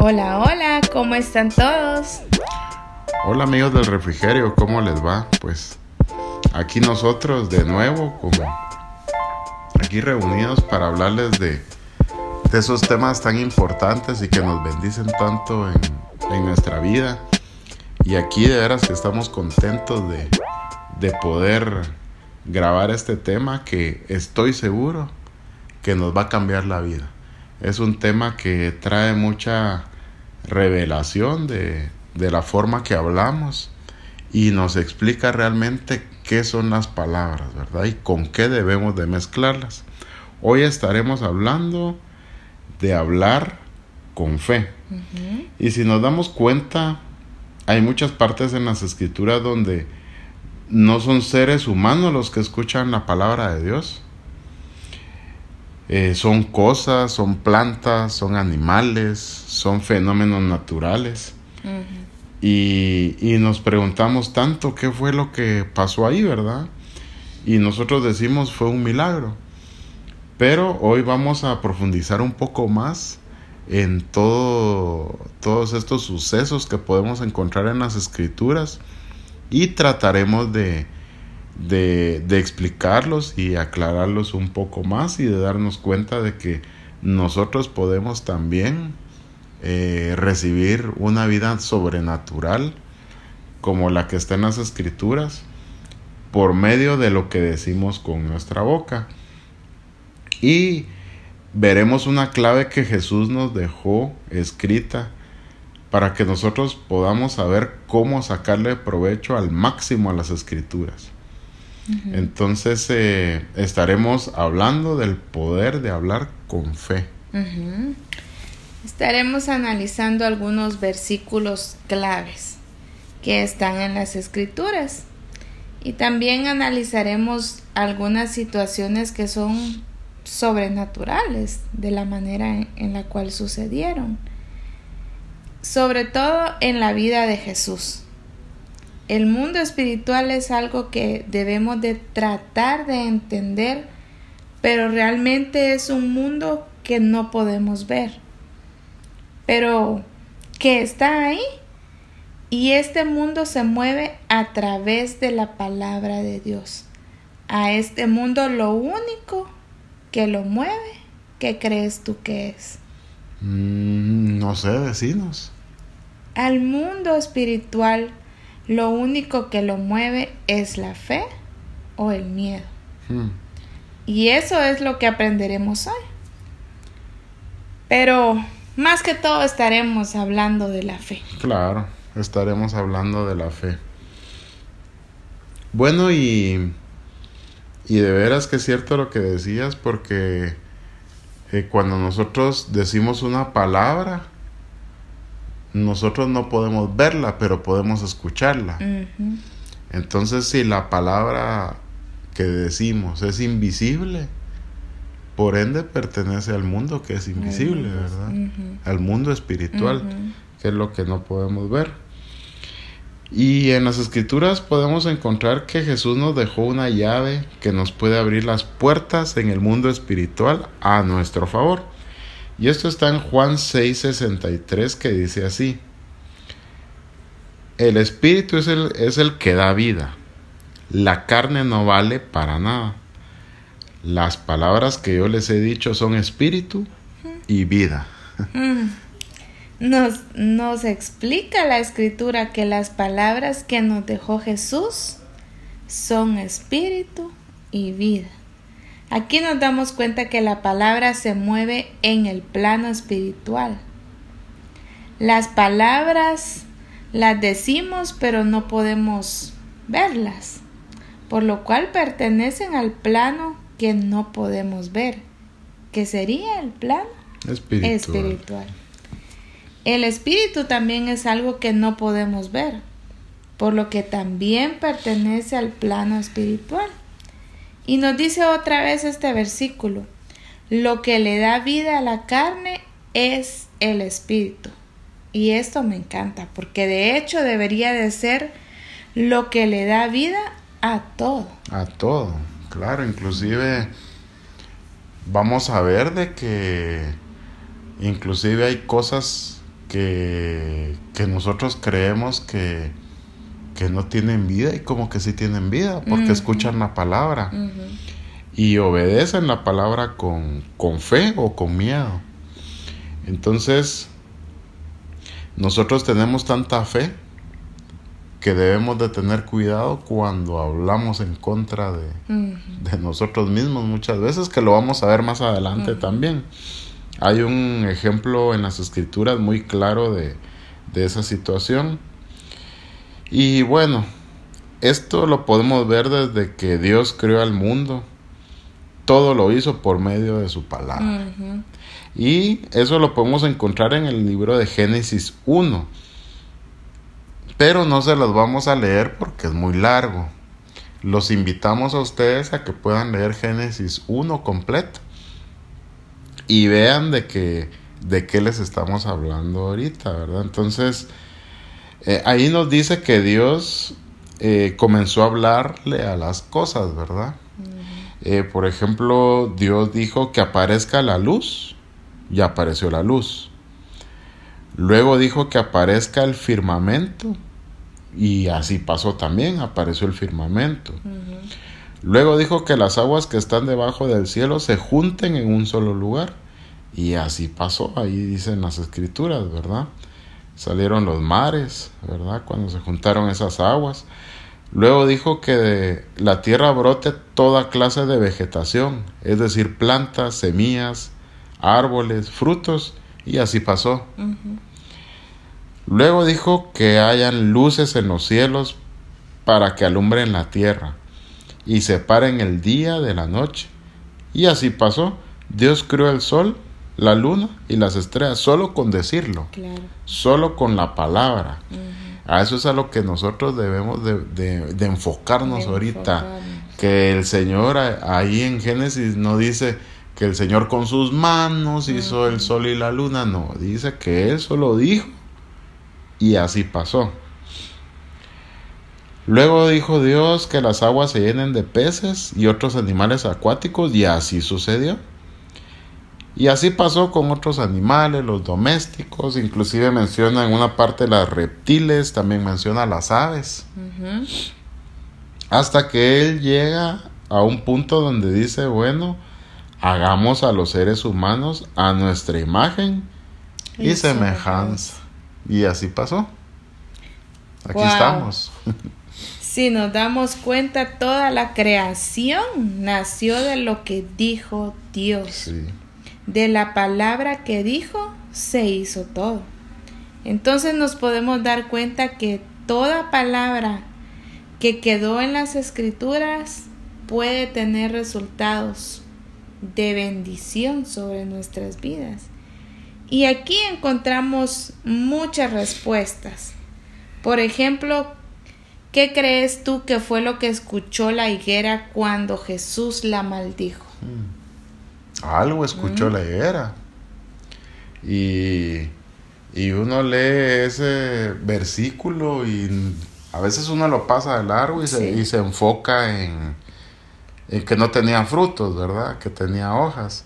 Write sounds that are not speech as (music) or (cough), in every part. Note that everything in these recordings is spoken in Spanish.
Hola, hola, ¿cómo están todos? Hola amigos del refrigerio, ¿cómo les va? Pues aquí nosotros de nuevo, como aquí reunidos para hablarles de, esos temas tan importantes y que nos bendicen tanto en, nuestra vida. Y aquí de veras que estamos contentos de poder grabar este tema que estoy seguro que nos va a cambiar la vida. Es un tema que trae mucha revelación de, de la forma que hablamos y nos explica realmente qué son las palabras, ¿verdad? Y con qué debemos de mezclarlas. Hoy estaremos hablando de hablar con fe. Y si nos damos cuenta, hay muchas partes en las escrituras donde no son seres humanos los que escuchan la palabra de Dios. Eh, son cosas, son plantas, son animales, son fenómenos naturales. y, y, nos preguntamos tanto qué fue lo que pasó ahí, ¿verdad? Y nosotros decimos fue un milagro. Pero hoy vamos a profundizar un poco más en todo, todos estos sucesos que podemos encontrar en las escrituras y trataremos de, de, explicarlos y aclararlos un poco más y de darnos cuenta de que nosotros podemos también eh, recibir una vida sobrenatural como la que está en las escrituras por medio de lo que decimos con nuestra boca. Y veremos una clave que Jesús nos dejó escrita para que nosotros podamos saber cómo sacarle provecho al máximo a las escrituras. Entonces eh, estaremos hablando del poder de hablar con fe. Estaremos analizando algunos versículos claves que están en las escrituras y también analizaremos algunas situaciones que son sobrenaturales de la manera en la cual sucedieron sobre todo en la vida de Jesús. El mundo espiritual es algo que debemos de tratar de entender, pero realmente es un mundo que no podemos ver, pero que está ahí. Y este mundo se mueve a través de la palabra de Dios. A este mundo lo único que lo mueve, ¿qué crees tú que es? Mm, no sé, vecinos. Al mundo espiritual lo único que lo mueve es la fe o el miedo. Hmm. Y eso es lo que aprenderemos hoy. Pero más que todo estaremos hablando de la fe. Claro, estaremos hablando de la fe. Bueno, y, y de veras que es cierto lo que decías, porque eh, cuando nosotros decimos una palabra, nosotros no podemos verla, pero podemos escucharla. Entonces, si la palabra que decimos es invisible, por ende pertenece al mundo que es invisible, ¿verdad? Al mundo espiritual, que es lo que no podemos ver. Y en las escrituras podemos encontrar que Jesús nos dejó una llave que nos puede abrir las puertas en el mundo espiritual a nuestro favor. Y esto está en Juan 6:63 que dice así. El espíritu es el, es el que da vida. La carne no vale para nada. Las palabras que yo les he dicho son espíritu y vida. Nos, nos explica la escritura que las palabras que nos dejó Jesús son espíritu y vida. Aquí nos damos cuenta que la palabra se mueve en el plano espiritual. Las palabras las decimos pero no podemos verlas, por lo cual pertenecen al plano que no podemos ver, que sería el plano espiritual. espiritual. El espíritu también es algo que no podemos ver, por lo que también pertenece al plano espiritual. Y nos dice otra vez este versículo, lo que le da vida a la carne es el espíritu. Y esto me encanta, porque de hecho debería de ser lo que le da vida a todo. A todo, claro, inclusive vamos a ver de que inclusive hay cosas que, que nosotros creemos que, que no tienen vida y como que sí tienen vida, porque escuchan la palabra y obedecen la palabra con, con fe o con miedo. Entonces, nosotros tenemos tanta fe que debemos de tener cuidado cuando hablamos en contra de, de nosotros mismos muchas veces, que lo vamos a ver más adelante también. Hay un ejemplo en las escrituras muy claro de, de esa situación. Y bueno, esto lo podemos ver desde que Dios creó al mundo. Todo lo hizo por medio de su palabra. Y eso lo podemos encontrar en el libro de Génesis 1. Pero no se los vamos a leer porque es muy largo. Los invitamos a ustedes a que puedan leer Génesis 1 completo y vean de qué, de qué les estamos hablando ahorita, ¿verdad? Entonces, eh, ahí nos dice que Dios eh, comenzó a hablarle a las cosas, ¿verdad? Eh, por ejemplo, Dios dijo que aparezca la luz y apareció la luz. Luego dijo que aparezca el firmamento y así pasó también, apareció el firmamento. Luego dijo que las aguas que están debajo del cielo se junten en un solo lugar. Y así pasó, ahí dicen las escrituras, ¿verdad? Salieron los mares, ¿verdad? Cuando se juntaron esas aguas. Luego dijo que de la tierra brote toda clase de vegetación, es decir, plantas, semillas, árboles, frutos, y así pasó. Luego dijo que hayan luces en los cielos para que alumbren la tierra y separen el día de la noche. Y así pasó. Dios creó el sol, la luna y las estrellas solo con decirlo, solo con la palabra. A eso es a lo que nosotros debemos de, enfocarnos ahorita. Que el Señor ahí en Génesis no dice que el Señor con sus manos hizo el sol y la luna, no, dice que Él solo dijo y así pasó. Luego dijo Dios que las aguas se llenen de peces y otros animales acuáticos y así sucedió. Y así pasó con otros animales, los domésticos, inclusive menciona en una parte las reptiles, también menciona las aves. Hasta que él llega a un punto donde dice, bueno, hagamos a los seres humanos a nuestra imagen y, semejanza. Y así pasó. Aquí estamos. (laughs) Si nos damos cuenta, toda la creación nació de lo que dijo Dios. De la palabra que dijo, se hizo todo. Entonces nos podemos dar cuenta que toda palabra que quedó en las escrituras puede tener resultados de bendición sobre nuestras vidas. Y aquí encontramos muchas respuestas. Por ejemplo, ¿qué crees tú que fue lo que escuchó la higuera cuando Jesús la maldijo? Mm. Algo escuchó mm. la higuera. Y, y uno lee ese versículo y a veces uno lo pasa de largo y, se, y se enfoca en, en que no tenía frutos, ¿verdad? Que tenía hojas.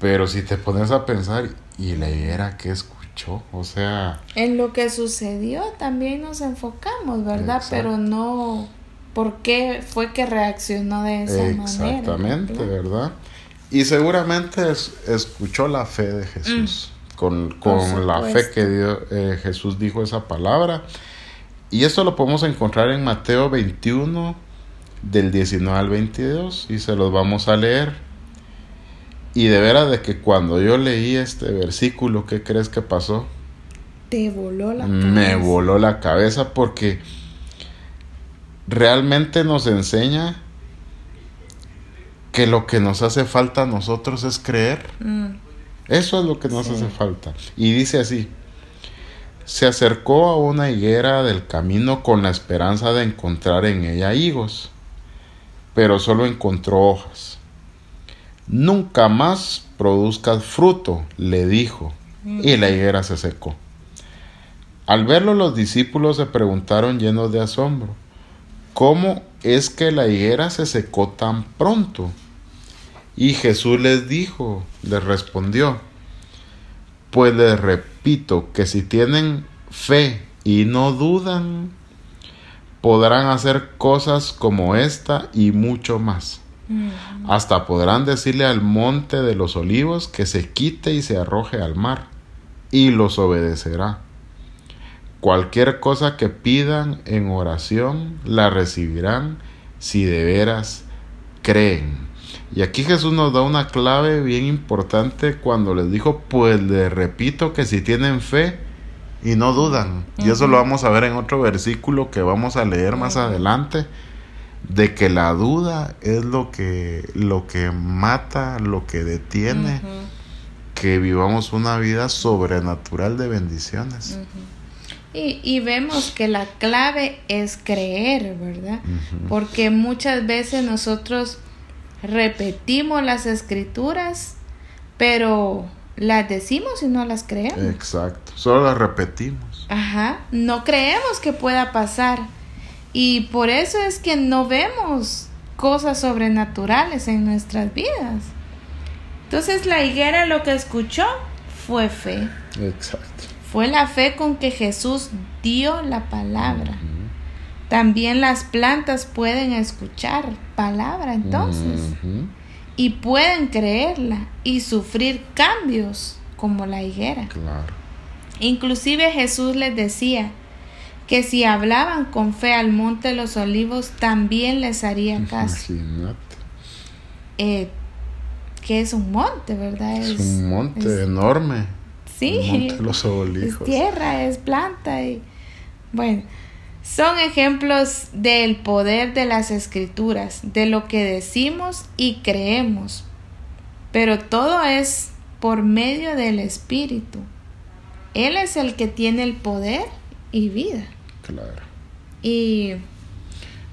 Pero si te pones a pensar, ¿y la higuera que escuchó? O sea... En lo que sucedió también nos enfocamos, ¿verdad? Pero no por qué fue que reaccionó de esa manera. Exactamente, ¿verdad? Y seguramente escuchó la fe de Jesús. Mm. Con, con la fe que eh, Jesús dijo esa palabra. Y esto lo podemos encontrar en Mateo 21, del 19 al 22, y se los vamos a leer. Y de veras de que cuando yo leí este versículo, ¿qué crees que pasó? Te voló la cabeza. Me voló la cabeza porque realmente nos enseña que lo que nos hace falta a nosotros es creer. Mm. Eso es lo que nos hace falta. Y dice así, se acercó a una higuera del camino con la esperanza de encontrar en ella higos, pero solo encontró hojas. Nunca más produzcas fruto, le dijo, y la higuera se secó. Al verlo los discípulos se preguntaron llenos de asombro, ¿cómo es que la higuera se secó tan pronto? Y Jesús les dijo, les respondió, Pues les repito que si tienen fe y no dudan, podrán hacer cosas como esta y mucho más. Mm. Hasta podrán decirle al monte de los olivos que se quite y se arroje al mar, y los obedecerá. Cualquier cosa que pidan en oración la recibirán si de veras creen. Y aquí Jesús nos da una clave bien importante cuando les dijo, pues les repito que si tienen fe y no dudan. Y eso lo vamos a ver en otro versículo que vamos a leer más adelante, de que la duda es lo que, lo que mata, lo que detiene, que vivamos una vida sobrenatural de bendiciones. Y, y, vemos que la clave es creer, ¿verdad? Porque muchas veces nosotros repetimos las escrituras, pero las decimos y no las creemos. Exacto, solo las repetimos. Ajá, no creemos que pueda pasar. Y por eso es que no vemos cosas sobrenaturales en nuestras vidas. Entonces la higuera lo que escuchó fue fe. Exacto. Fue la fe con que Jesús dio la palabra. También las plantas pueden escuchar palabra entonces y pueden creerla y sufrir cambios como la higuera. Claro. Inclusive Jesús les decía que si hablaban con fe al monte de los olivos también les haría caso. Eh, que es un monte, ¿verdad? Es, un monte enorme. Sí. Los. Es tierra, es planta y bueno. Son ejemplos del poder de las escrituras, de lo que decimos y creemos. Pero todo es por medio del Espíritu. Él es el que tiene el poder y vida. Claro. Y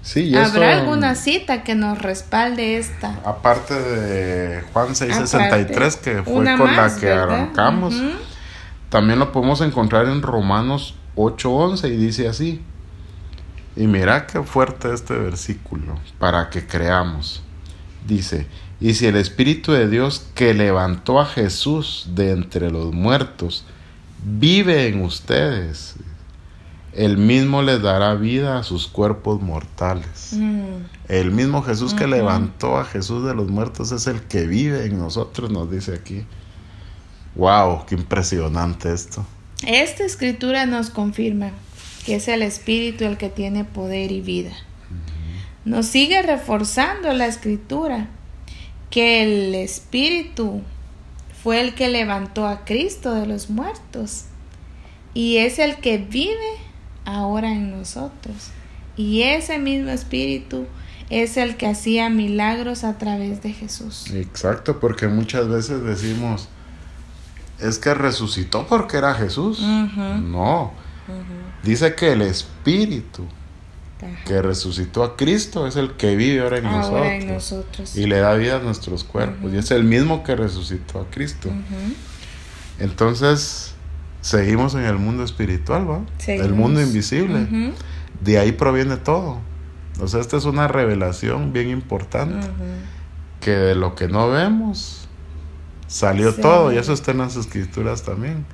Sí, ¿Habrá alguna cita que nos respalde esta? Aparte de Juan 6:63, que fue con la que arrancamos, también lo podemos encontrar en Romanos 8:11 y dice así, y mira qué fuerte este versículo para que creamos. Dice, y si el Espíritu de Dios que levantó a Jesús de entre los muertos vive en ustedes, el mismo les dará vida a sus cuerpos mortales. Mm. El mismo Jesús que levantó a Jesús de los muertos es el que vive en nosotros, nos dice aquí. ¡Wow! ¡Qué impresionante esto! Esta escritura nos confirma que es el Espíritu el que tiene poder y vida. Nos sigue reforzando la escritura que el Espíritu fue el que levantó a Cristo de los muertos y es el que vive ahora en nosotros. Y ese mismo Espíritu es el que hacía milagros a través de Jesús. Exacto, porque muchas veces decimos, es que resucitó porque era Jesús. No, Dice que el Espíritu que resucitó a Cristo es el que vive ahora en, nosotros, y le da vida a nuestros cuerpos. Y es el mismo que resucitó a Cristo. Entonces, seguimos en el mundo espiritual, ¿va? El mundo invisible. De ahí proviene todo. O sea, esta es una revelación bien importante. Que de lo que no vemos salió todo. Y eso está en las escrituras también.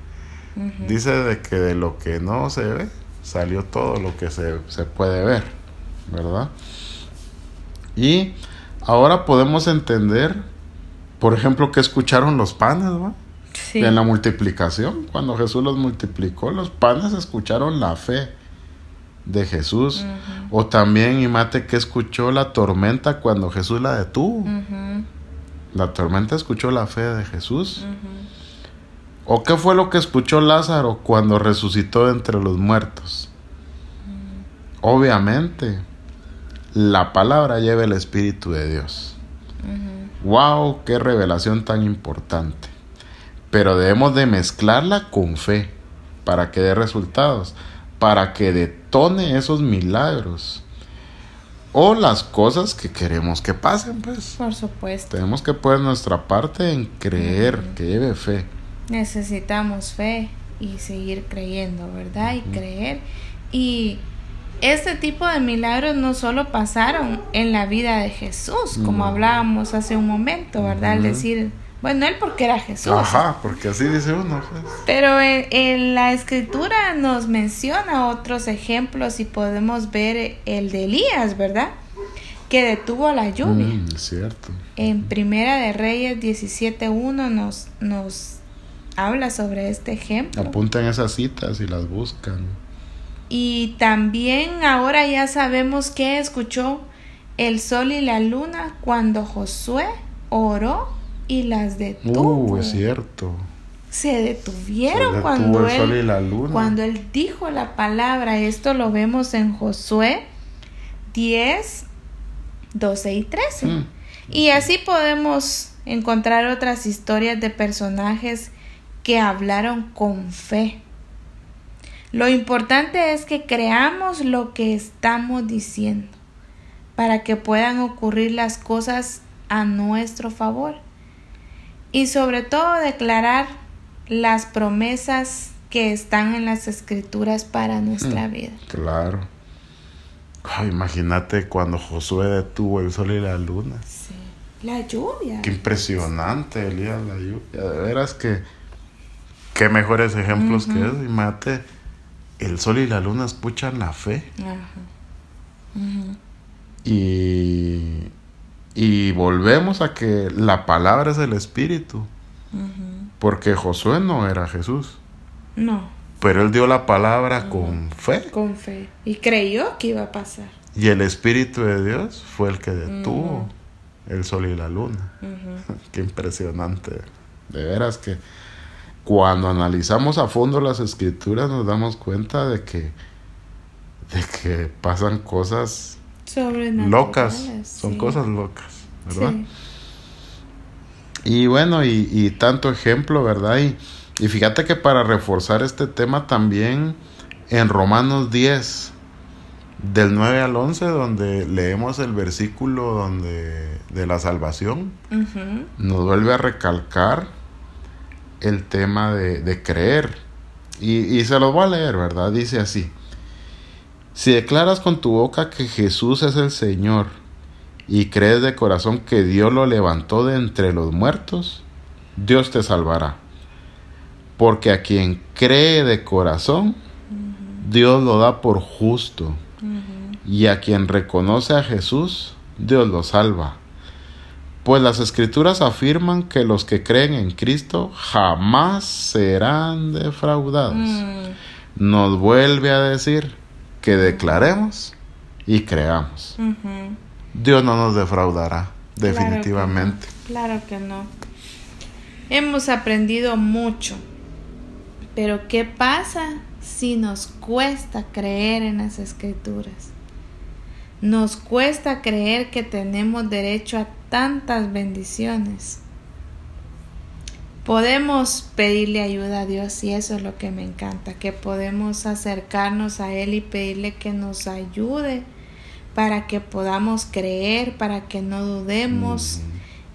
Dice de que de lo que no se ve, salió todo lo que se, puede ver, ¿verdad? Y ahora podemos entender, por ejemplo, que escucharon los panes, ¿va? En la multiplicación, cuando Jesús los multiplicó, los panes escucharon la fe de Jesús. O también, y mate, que escuchó la tormenta cuando Jesús la detuvo. La tormenta escuchó la fe de Jesús. ¿O qué fue lo que escuchó Lázaro cuando resucitó entre los muertos? Obviamente, la palabra lleva el Espíritu de Dios. ¡Wow! ¡Qué revelación tan importante! Pero debemos de mezclarla con fe para que dé resultados, para que detone esos milagros o las cosas que queremos que pasen, pues. Por supuesto. Tenemos que poner nuestra parte en creer, que lleve fe. Necesitamos fe y seguir creyendo, ¿verdad? Y creer. Y este tipo de milagros no solo pasaron en la vida de Jesús, como hablábamos hace un momento, ¿verdad? Al decir, Bueno, él porque era Jesús. Ajá, porque así dice uno. Pues. Pero en, la escritura nos menciona otros ejemplos y podemos ver el de Elías, ¿verdad? Que detuvo la lluvia. Mm, cierto. En Primera de Reyes 17.1 nos, nos habla sobre este ejemplo. Apuntan esas citas y las buscan. Y también ahora ya sabemos que escuchó el sol y la luna cuando Josué oró y las detuvo. Uh, es cierto. Se detuvieron cuando él, cuando él dijo la palabra. Esto lo vemos en Josué 10, 12 y 13. Mm. Y así podemos encontrar otras historias de personajes que hablaron con fe. Lo importante es que creamos lo que estamos diciendo para que puedan ocurrir las cosas a nuestro favor y sobre todo declarar las promesas que están en las escrituras para nuestra mm, vida. Claro. imagínate cuando Josué detuvo el sol y la luna. Sí. La lluvia. Qué impresionante, Elías, la lluvia. De veras que. Qué mejores ejemplos que eso. Imagínate, el sol y la luna escuchan la fe. Ajá. Y y volvemos a que la palabra es el Espíritu. Porque Josué no era Jesús. No. Pero él dio la palabra con fe. Con fe. Y creyó que iba a pasar. Y el Espíritu de Dios fue el que detuvo el sol y la luna. (laughs) Qué impresionante. De veras que cuando analizamos a fondo las escrituras nos damos cuenta de que, de que pasan cosas locas, son cosas locas, ¿verdad? Y bueno, y, tanto ejemplo, ¿verdad? Y, y fíjate que para reforzar este tema también en Romanos 10, del 9 al 11, donde leemos el versículo donde, de la salvación, nos vuelve a recalcar el tema de, de creer. Y, y, se los voy a leer, ¿verdad? Dice así. Si declaras con tu boca que Jesús es el Señor y crees de corazón que Dios lo levantó de entre los muertos, Dios te salvará. Porque a quien cree de corazón, Dios lo da por justo. Y a quien reconoce a Jesús, Dios lo salva. Pues las escrituras afirman que los que creen en Cristo jamás serán defraudados. Mm. Nos vuelve a decir, que declaremos y creamos. Dios no nos defraudará, definitivamente. Claro que, no. Hemos aprendido mucho, pero ¿qué pasa si nos cuesta creer en las escrituras? Nos cuesta creer que tenemos derecho a tantas bendiciones podemos pedirle ayuda a Dios y eso es lo que me encanta, que podemos acercarnos a Él y pedirle que nos ayude para que podamos creer, para que no dudemos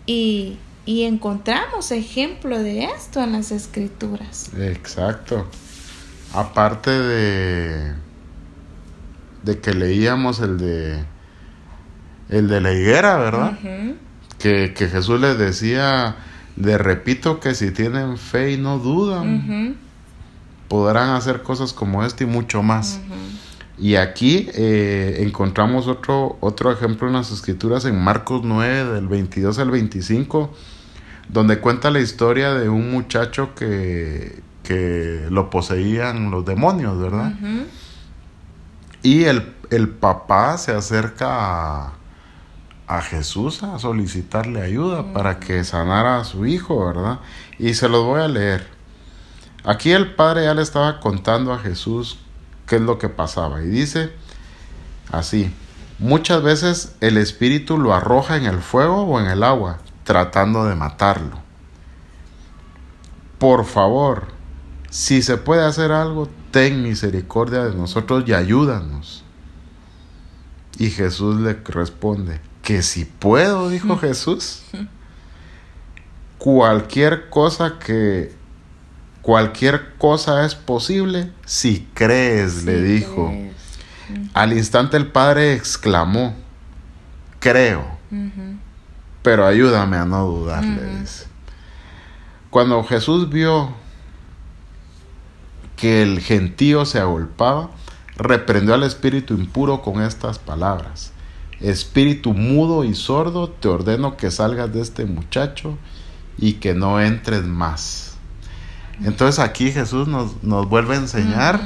y, y encontramos ejemplo de esto en las escrituras. Exacto. Aparte de, de que leíamos el de el de la higuera, ¿verdad? que, que Jesús les decía de repito que si tienen fe y no dudan, podrán hacer cosas como este y mucho más. Y aquí eh, encontramos otro, otro ejemplo en las escrituras en Marcos 9, del 22 al 25, donde cuenta la historia de un muchacho que, que lo poseían los demonios, ¿verdad? Y el, el papá se acerca a, a Jesús a solicitarle ayuda para que sanara a su hijo, ¿verdad? Y se los voy a leer. Aquí el padre ya le estaba contando a Jesús qué es lo que pasaba y dice así, muchas veces el espíritu lo arroja en el fuego o en el agua, tratando de matarlo. Por favor, si se puede hacer algo, ten misericordia de nosotros y ayúdanos. Y Jesús le responde, que si puedo, dijo Jesús. Cualquier cosa que cualquier cosa es posible si crees, le dijo. Al instante el padre exclamó, creo, pero ayúdame a no dudar, le dice. Cuando Jesús vio que el gentío se agolpaba, reprendió al espíritu impuro con estas palabras. Espíritu mudo y sordo, te ordeno que salgas de este muchacho y que no entres más. Entonces aquí Jesús nos, nos vuelve a enseñar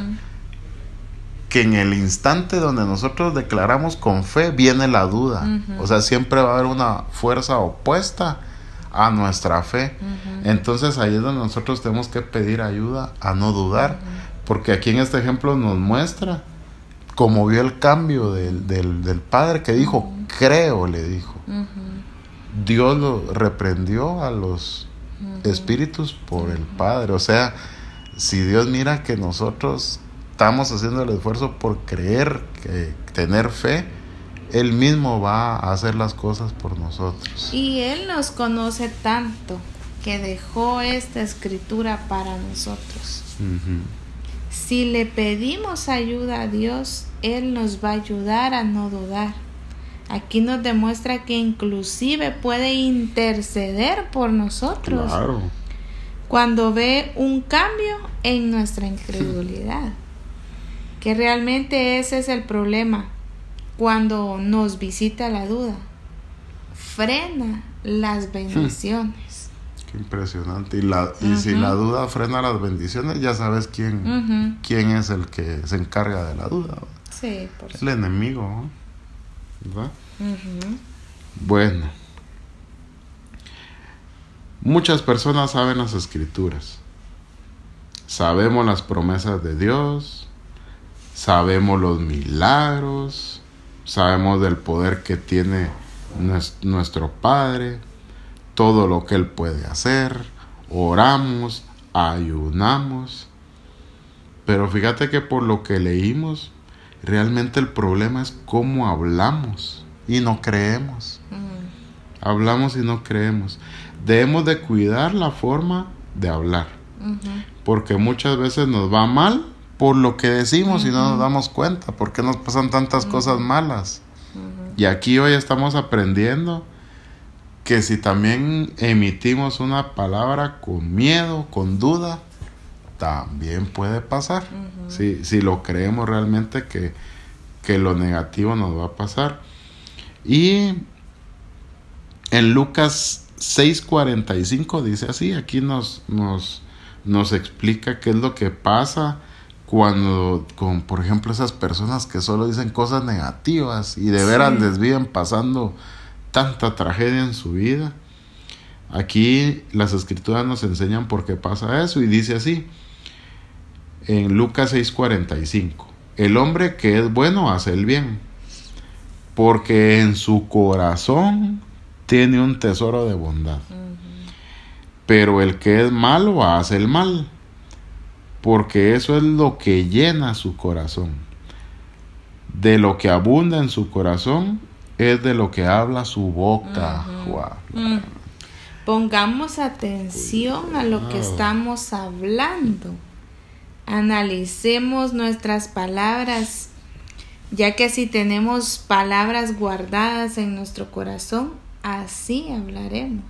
que en el instante donde nosotros declaramos con fe viene la duda. O sea, siempre va a haber una fuerza opuesta a nuestra fe. Entonces ahí es donde nosotros tenemos que pedir ayuda a no dudar. Porque aquí en este ejemplo nos muestra como vio el cambio del, del, padre que dijo, creo, le dijo. Dios lo reprendió a los espíritus por el padre. O sea, si Dios mira que nosotros estamos haciendo el esfuerzo por creer, que, tener fe, Él mismo va a hacer las cosas por nosotros. Y Él nos conoce tanto que dejó esta escritura para nosotros. Si le pedimos ayuda a Dios, Él nos va a ayudar a no dudar. Aquí nos demuestra que inclusive puede interceder por nosotros. Claro. Cuando ve un cambio en nuestra incredulidad que realmente ese es el problema cuando nos visita la duda. Frena las bendiciones. Qué impresionante. Y, la, y si la duda frena las bendiciones, ya sabes quién, quién es el que se encarga de la duda. Sí, por El enemigo. ¿verdad? Bueno. Muchas personas saben las escrituras. Sabemos las promesas de Dios, sabemos los milagros, sabemos del poder que tiene nuestro Padre, todo lo que Él puede hacer, oramos, ayunamos. Pero fíjate que por lo que leímos, realmente el problema es cómo hablamos y no creemos. Hablamos y no creemos. Debemos de cuidar la forma de hablar. Porque muchas veces nos va mal por lo que decimos y no nos damos cuenta, porque nos pasan tantas cosas malas. Y aquí hoy estamos aprendiendo que si también emitimos una palabra con miedo, con duda, también puede pasar. si, si, lo creemos realmente que, que, lo negativo nos va a pasar. Y en Lucas 6:45 dice así, aquí nos, nos, nos explica qué es lo que pasa cuando, con, por ejemplo, esas personas que solo dicen cosas negativas y de veras les viven pasando tanta tragedia en su vida. Aquí las escrituras nos enseñan por qué pasa eso y dice así, en Lucas 6:45, el hombre que es bueno hace el bien, porque en su corazón tiene un tesoro de bondad, pero el que es malo hace el mal porque eso es lo que llena su corazón. De lo que abunda en su corazón es de lo que habla su boca. Mm. Pongamos atención a lo que estamos hablando. Analicemos nuestras palabras, ya que si tenemos palabras guardadas en nuestro corazón, así hablaremos.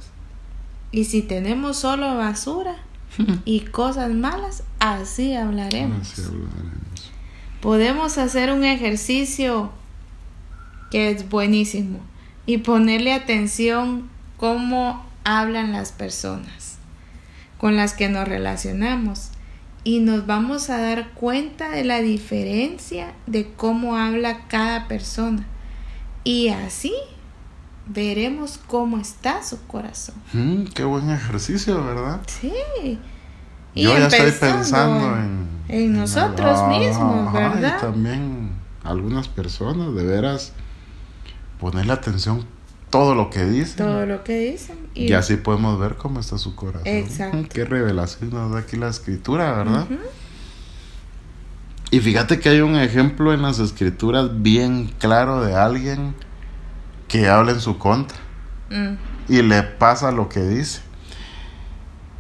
Y si tenemos solo basura, (laughs) y cosas malas, así hablaremos. Podemos hacer un ejercicio que es buenísimo y ponerle atención cómo hablan las personas con las que nos relacionamos y nos vamos a dar cuenta de la diferencia de cómo habla cada persona y así veremos cómo está su corazón. Mm, qué buen ejercicio, ¿verdad? Sí. Y Yo ya estoy pensando en, en nosotros mismos, ¿verdad? Y también algunas personas, de veras, ponerle atención todo lo que dicen. Todo lo que dicen. Y, así podemos ver cómo está su corazón. Exacto. Qué revelación nos da aquí la escritura, ¿verdad? Y fíjate que hay un ejemplo en las escrituras bien claro de alguien que habla en su contra. Mm. Y le pasa lo que dice.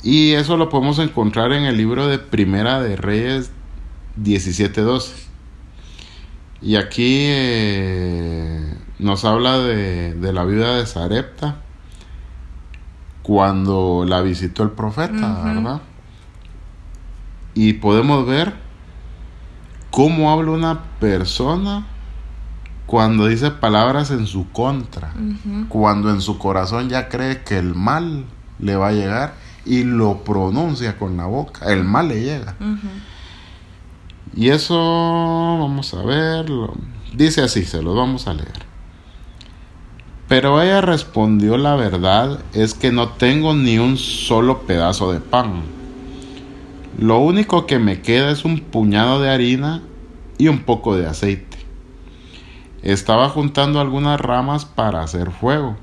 Y eso lo podemos encontrar en el libro de Primera de Reyes 17.12. Y aquí eh, nos habla de, de, la vida de Sarepta. cuando la visitó el profeta, ¿verdad? Y podemos ver cómo habla una persona cuando dice palabras en su contra, cuando en su corazón ya cree que el mal le va a llegar y lo pronuncia con la boca, el mal le llega. Y eso, vamos a ver, dice así, se lo vamos a leer. Pero ella respondió, la verdad es que no tengo ni un solo pedazo de pan. Lo único que me queda es un puñado de harina y un poco de aceite. Estaba juntando algunas ramas para hacer fuego,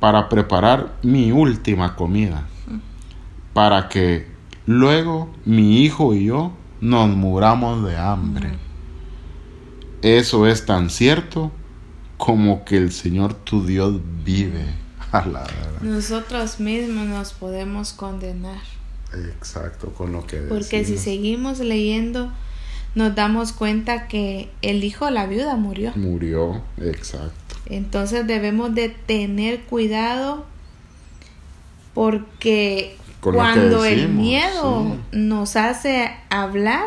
para preparar mi última comida, para que luego mi hijo y yo nos muramos de hambre. Eso es tan cierto como que el Señor tu Dios vive. Nosotros mismos nos podemos condenar. Exacto, con lo que Porque si seguimos leyendo, nos damos cuenta que el hijo de la viuda murió. Murió, exacto. Entonces debemos de tener cuidado porque cuando el miedo nos hace hablar,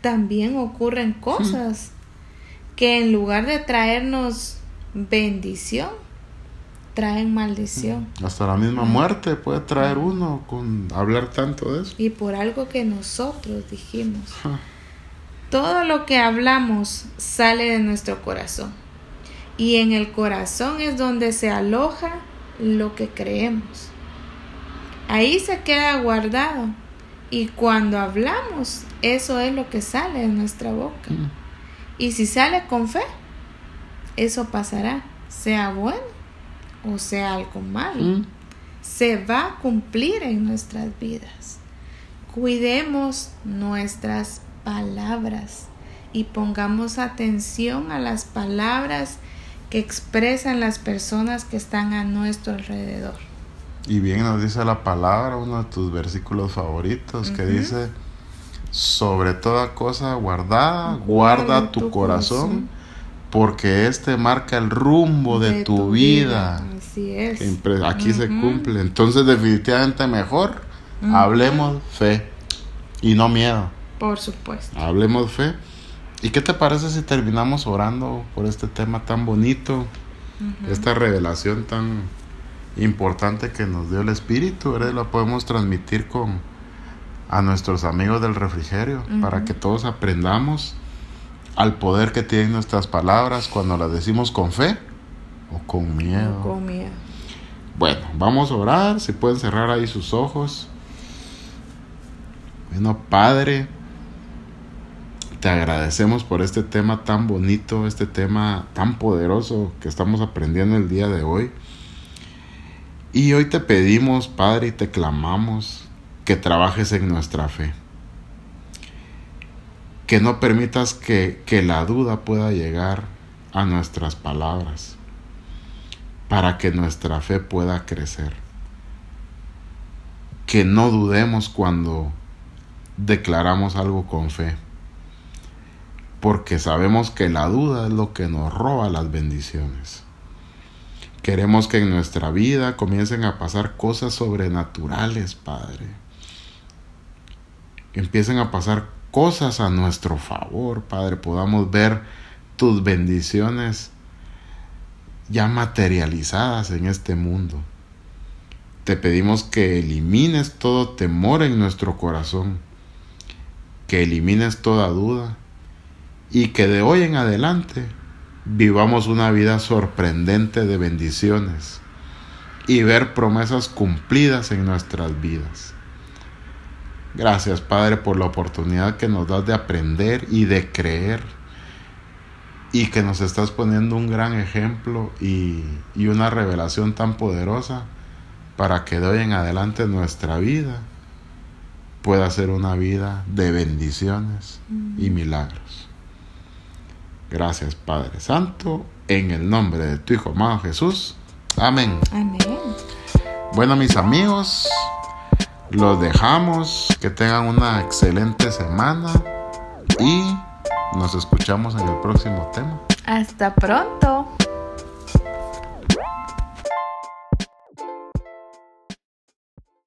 también ocurren cosas que en lugar de traernos bendición, traen maldición. Hasta la misma muerte puede traer uno con hablar tanto de eso. Y por algo que nosotros dijimos. Todo lo que hablamos sale de nuestro corazón. Y en el corazón es donde se aloja lo que creemos. Ahí se queda guardado. Y cuando hablamos, eso es lo que sale de nuestra boca. Mm. Y si sale con fe, eso pasará, sea bueno o sea algo malo. Mm. Se va a cumplir en nuestras vidas. Cuidemos nuestras palabras y pongamos atención a las palabras que expresan las personas que están a nuestro alrededor. Y bien nos dice la palabra, uno de tus versículos favoritos, que dice, sobre toda cosa guardada, guarda, tu, corazón, porque este marca el rumbo de, tu, vida. Así es. Aquí se cumple. Entonces definitivamente mejor hablemos fe y no miedo. Por supuesto. Hablemos fe. ¿Y qué te parece si terminamos orando por este tema tan bonito? Esta revelación tan importante que nos dio el Espíritu, ¿verdad? La podemos transmitir con a nuestros amigos del refrigerio para que todos aprendamos al poder que tienen nuestras palabras cuando las decimos con fe o con miedo. con miedo. Bueno, vamos a orar, si pueden cerrar ahí sus ojos. Bueno, Padre, te agradecemos por este tema tan bonito, este tema tan poderoso que estamos aprendiendo el día de hoy. Y hoy te pedimos, Padre, y te clamamos que trabajes en nuestra fe. Que no permitas que, que la duda pueda llegar a nuestras palabras para que nuestra fe pueda crecer. Que no dudemos cuando declaramos algo con fe, porque sabemos que la duda es lo que nos roba las bendiciones. Queremos que en nuestra vida comiencen a pasar cosas sobrenaturales, Padre. Empiecen a pasar cosas a nuestro favor, Padre. Podamos ver tus bendiciones ya materializadas en este mundo. Te pedimos que elimines todo temor en nuestro corazón, que elimines toda duda y que de hoy en adelante vivamos una vida sorprendente de bendiciones y ver promesas cumplidas en nuestras vidas. Gracias Padre por la oportunidad que nos das de aprender y de creer y que nos estás poniendo un gran ejemplo y, una revelación tan poderosa para que de hoy en adelante nuestra vida pueda ser una vida de bendiciones y milagros. Gracias Padre Santo, en el nombre de tu Hijo amado Jesús. Amén. Amén. Bueno mis amigos, los dejamos, que tengan una excelente semana y nos escuchamos en el próximo tema. Hasta pronto.